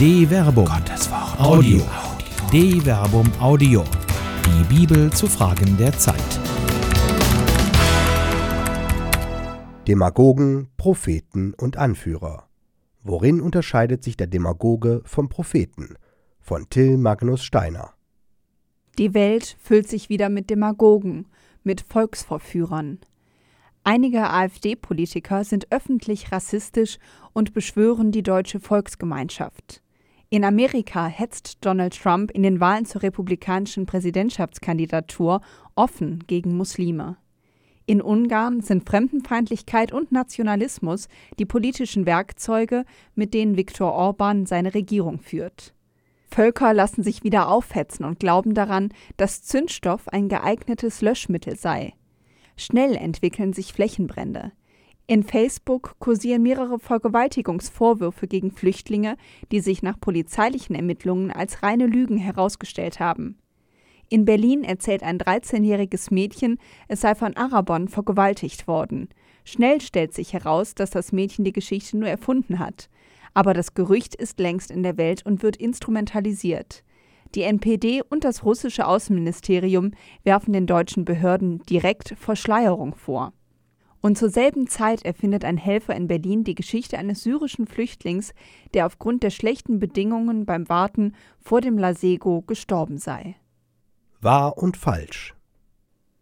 De Verbum. Gottes Wort. Audio. De Verbum Audio. Die Bibel zu Fragen der Zeit. Demagogen, Propheten und Anführer. Worin unterscheidet sich der Demagoge vom Propheten? Von Till Magnus Steiner. Die Welt füllt sich wieder mit Demagogen, mit Volksverführern. Einige AfD-Politiker sind öffentlich rassistisch und beschwören die deutsche Volksgemeinschaft. In Amerika hetzt Donald Trump in den Wahlen zur republikanischen Präsidentschaftskandidatur offen gegen Muslime. In Ungarn sind Fremdenfeindlichkeit und Nationalismus die politischen Werkzeuge, mit denen Viktor Orban seine Regierung führt. Völker lassen sich wieder aufhetzen und glauben daran, dass Zündstoff ein geeignetes Löschmittel sei. Schnell entwickeln sich Flächenbrände. In Facebook kursieren mehrere Vergewaltigungsvorwürfe gegen Flüchtlinge, die sich nach polizeilichen Ermittlungen als reine Lügen herausgestellt haben. In Berlin erzählt ein 13-jähriges Mädchen, es sei von Arabern vergewaltigt worden. Schnell stellt sich heraus, dass das Mädchen die Geschichte nur erfunden hat. Aber das Gerücht ist längst in der Welt und wird instrumentalisiert. Die NPD und das russische Außenministerium werfen den deutschen Behörden direkt Verschleierung vor. Und zur selben Zeit erfindet ein Helfer in Berlin die Geschichte eines syrischen Flüchtlings, der aufgrund der schlechten Bedingungen beim Warten vor dem Lasego gestorben sei. Wahr und falsch.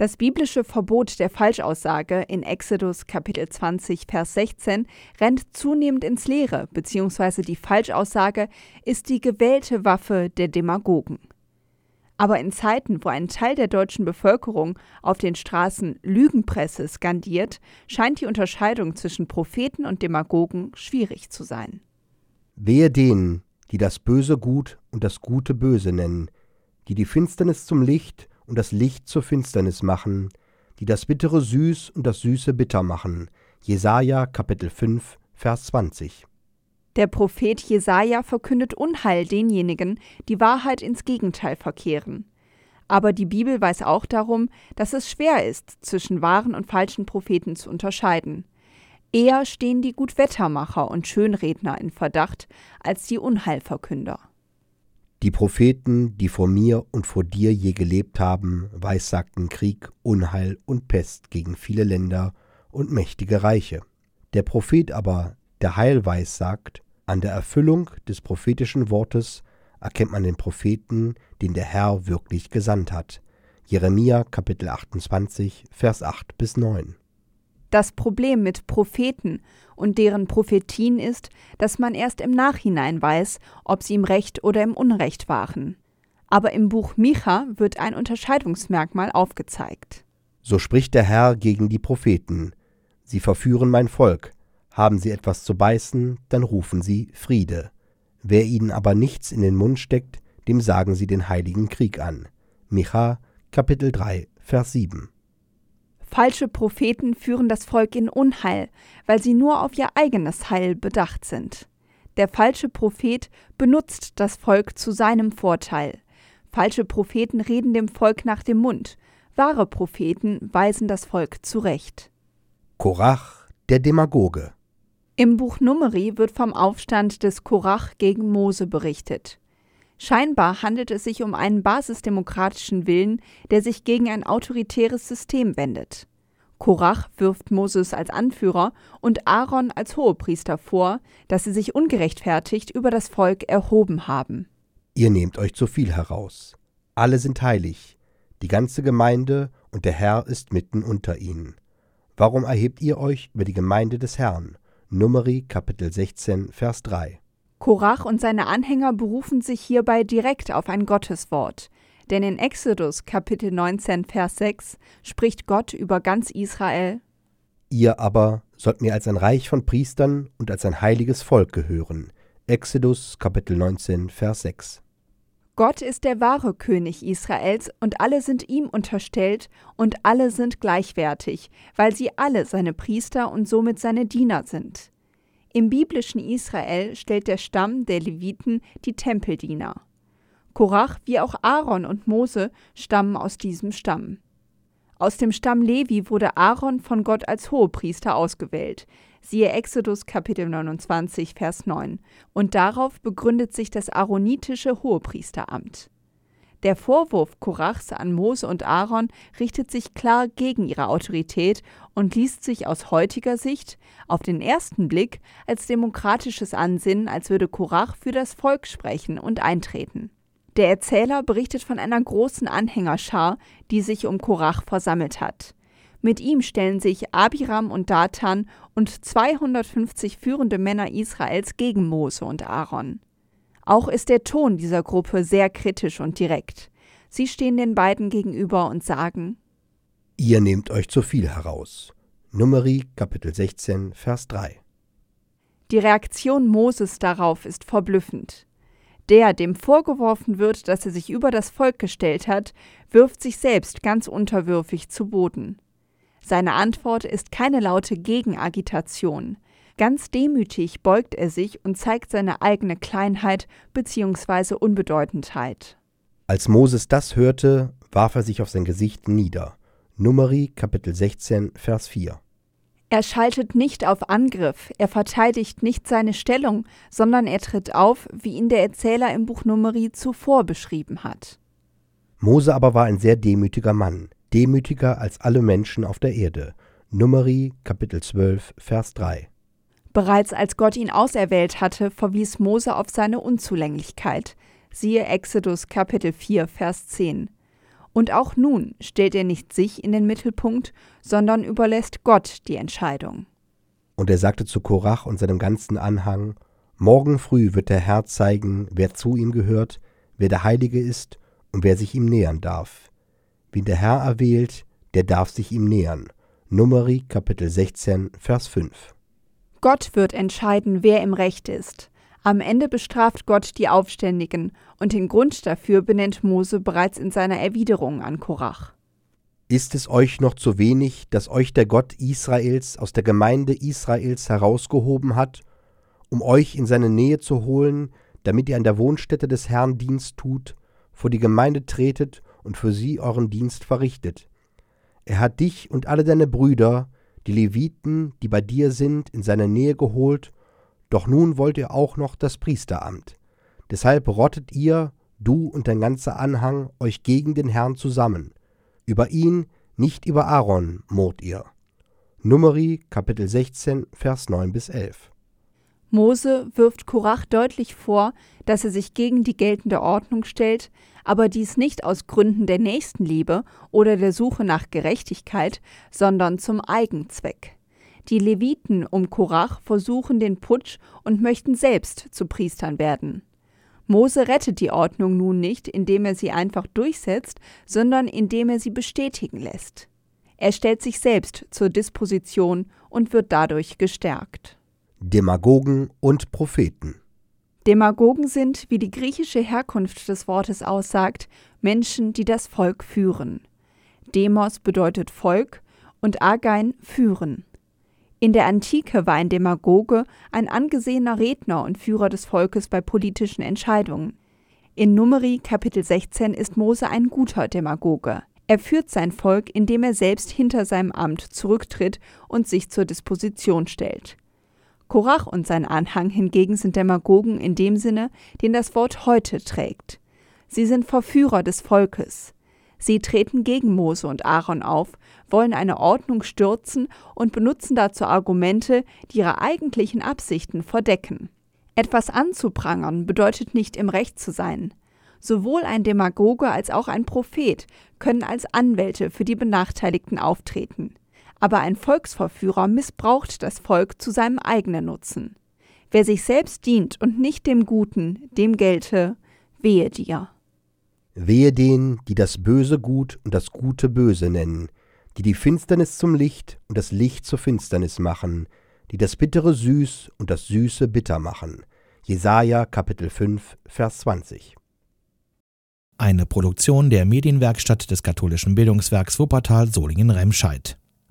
Das biblische Verbot der Falschaussage in Exodus Kapitel 20 Vers 16 rennt zunehmend ins Leere, beziehungsweise die Falschaussage ist die gewählte Waffe der Demagogen. Aber in Zeiten, wo ein Teil der deutschen Bevölkerung auf den Straßen Lügenpresse skandiert, scheint die Unterscheidung zwischen Propheten und Demagogen schwierig zu sein. Wehe denen, die das Böse gut und das Gute böse nennen, die die Finsternis zum Licht und das Licht zur Finsternis machen, die das Bittere süß und das Süße bitter machen. Jesaja Kapitel 5, Vers 20. Der Prophet Jesaja verkündet Unheil denjenigen, die Wahrheit ins Gegenteil verkehren. Aber die Bibel weiß auch darum, dass es schwer ist, zwischen wahren und falschen Propheten zu unterscheiden. Eher stehen die Gutwettermacher und Schönredner in Verdacht als die Unheilverkünder. Die Propheten, die vor mir und vor dir je gelebt haben, weissagten Krieg, Unheil und Pest gegen viele Länder und mächtige Reiche. Der Prophet aber, der Heil weissagt, an der Erfüllung des prophetischen Wortes erkennt man den Propheten, den der Herr wirklich gesandt hat. Jeremia Kapitel 28, Vers 8 bis 9. Das Problem mit Propheten und deren Prophetien ist, dass man erst im Nachhinein weiß, ob sie im Recht oder im Unrecht waren. Aber im Buch Micha wird ein Unterscheidungsmerkmal aufgezeigt. So spricht der Herr gegen die Propheten. Sie verführen mein Volk. Haben sie etwas zu beißen, dann rufen sie Friede. Wer ihnen aber nichts in den Mund steckt, dem sagen sie den heiligen Krieg an. Micha, Kapitel 3, Vers 7. Falsche Propheten führen das Volk in Unheil, weil sie nur auf ihr eigenes Heil bedacht sind. Der falsche Prophet benutzt das Volk zu seinem Vorteil. Falsche Propheten reden dem Volk nach dem Mund. Wahre Propheten weisen das Volk zurecht. Korach, der Demagoge. Im Buch Numeri wird vom Aufstand des Korach gegen Mose berichtet. Scheinbar handelt es sich um einen basisdemokratischen Willen, der sich gegen ein autoritäres System wendet. Korach wirft Moses als Anführer und Aaron als Hohepriester vor, dass sie sich ungerechtfertigt über das Volk erhoben haben. Ihr nehmt euch zu viel heraus. Alle sind heilig, die ganze Gemeinde und der Herr ist mitten unter ihnen. Warum erhebt ihr euch über die Gemeinde des Herrn? Numeri Kapitel 16, Vers 3. Korach und seine Anhänger berufen sich hierbei direkt auf ein Gotteswort. Denn in Exodus Kapitel 19, Vers 6 spricht Gott über ganz Israel: Ihr aber sollt mir als ein Reich von Priestern und als ein heiliges Volk gehören. Exodus Kapitel 19, Vers 6. Gott ist der wahre König Israels und alle sind ihm unterstellt und alle sind gleichwertig, weil sie alle seine Priester und somit seine Diener sind. Im biblischen Israel stellt der Stamm der Leviten die Tempeldiener. Korach wie auch Aaron und Mose stammen aus diesem Stamm. Aus dem Stamm Levi wurde Aaron von Gott als Hohepriester ausgewählt. Siehe Exodus Kapitel 29, Vers 9. Und darauf begründet sich das aaronitische Hohepriesteramt. Der Vorwurf Korachs an Mose und Aaron richtet sich klar gegen ihre Autorität und liest sich aus heutiger Sicht auf den ersten Blick als demokratisches Ansinnen, als würde Korach für das Volk sprechen und eintreten. Der Erzähler berichtet von einer großen Anhängerschar, die sich um Korach versammelt hat. Mit ihm stellen sich Abiram und Datan und 250 führende Männer Israels gegen Mose und Aaron. Auch ist der Ton dieser Gruppe sehr kritisch und direkt. Sie stehen den beiden gegenüber und sagen: Ihr nehmt euch zu viel heraus. Numeri Kapitel 16 Vers 3. Die Reaktion Moses darauf ist verblüffend. Der, dem vorgeworfen wird, dass er sich über das Volk gestellt hat, wirft sich selbst ganz unterwürfig zu Boden. Seine Antwort ist keine laute Gegenagitation. Ganz demütig beugt er sich und zeigt seine eigene Kleinheit bzw. Unbedeutendheit. Als Moses das hörte, warf er sich auf sein Gesicht nieder. Numeri Kapitel 16 Vers 4. Er schaltet nicht auf Angriff, er verteidigt nicht seine Stellung, sondern er tritt auf, wie ihn der Erzähler im Buch Numeri zuvor beschrieben hat. Mose aber war ein sehr demütiger Mann demütiger als alle Menschen auf der Erde. Numeri Kapitel 12 Vers 3. Bereits als Gott ihn auserwählt hatte, verwies Mose auf seine Unzulänglichkeit. Siehe Exodus Kapitel 4 Vers 10. Und auch nun stellt er nicht sich in den Mittelpunkt, sondern überlässt Gott die Entscheidung. Und er sagte zu Korach und seinem ganzen Anhang: Morgen früh wird der Herr zeigen, wer zu ihm gehört, wer der Heilige ist und wer sich ihm nähern darf. Wen der Herr erwählt, der darf sich ihm nähern. Numeri Kapitel 16, Vers 5. Gott wird entscheiden, wer im Recht ist. Am Ende bestraft Gott die Aufständigen, und den Grund dafür benennt Mose bereits in seiner Erwiderung an Korach. Ist es euch noch zu wenig, dass euch der Gott Israels aus der Gemeinde Israels herausgehoben hat, um euch in seine Nähe zu holen, damit ihr an der Wohnstätte des Herrn Dienst tut, vor die Gemeinde tretet und für sie euren Dienst verrichtet. Er hat dich und alle deine Brüder, die Leviten, die bei dir sind, in seine Nähe geholt, doch nun wollt ihr auch noch das Priesteramt. Deshalb rottet ihr, du und dein ganzer Anhang, euch gegen den Herrn zusammen. Über ihn, nicht über Aaron, murrt ihr. Numeri, Kapitel 16, Vers 9 bis 11. Mose wirft Korach deutlich vor, dass er sich gegen die geltende Ordnung stellt, aber dies nicht aus Gründen der Nächstenliebe oder der Suche nach Gerechtigkeit, sondern zum Eigenzweck. Die Leviten um Korach versuchen den Putsch und möchten selbst zu Priestern werden. Mose rettet die Ordnung nun nicht, indem er sie einfach durchsetzt, sondern indem er sie bestätigen lässt. Er stellt sich selbst zur Disposition und wird dadurch gestärkt. Demagogen und Propheten. Demagogen sind, wie die griechische Herkunft des Wortes aussagt, Menschen, die das Volk führen. Demos bedeutet Volk und Agein führen. In der Antike war ein Demagoge ein angesehener Redner und Führer des Volkes bei politischen Entscheidungen. In Numeri Kapitel 16 ist Mose ein guter Demagoge. Er führt sein Volk, indem er selbst hinter seinem Amt zurücktritt und sich zur Disposition stellt. Korach und sein Anhang hingegen sind Demagogen in dem Sinne, den das Wort heute trägt. Sie sind Verführer des Volkes. Sie treten gegen Mose und Aaron auf, wollen eine Ordnung stürzen und benutzen dazu Argumente, die ihre eigentlichen Absichten verdecken. Etwas anzuprangern bedeutet nicht im Recht zu sein. Sowohl ein Demagoge als auch ein Prophet können als Anwälte für die Benachteiligten auftreten aber ein Volksverführer missbraucht das Volk zu seinem eigenen Nutzen. Wer sich selbst dient und nicht dem Guten, dem gelte, wehe dir. Wehe denen, die das Böse gut und das Gute böse nennen, die die Finsternis zum Licht und das Licht zur Finsternis machen, die das Bittere süß und das Süße bitter machen. Jesaja Kapitel 5, Vers 20. Eine Produktion der Medienwerkstatt des katholischen Bildungswerks Wuppertal Solingen-Remscheid.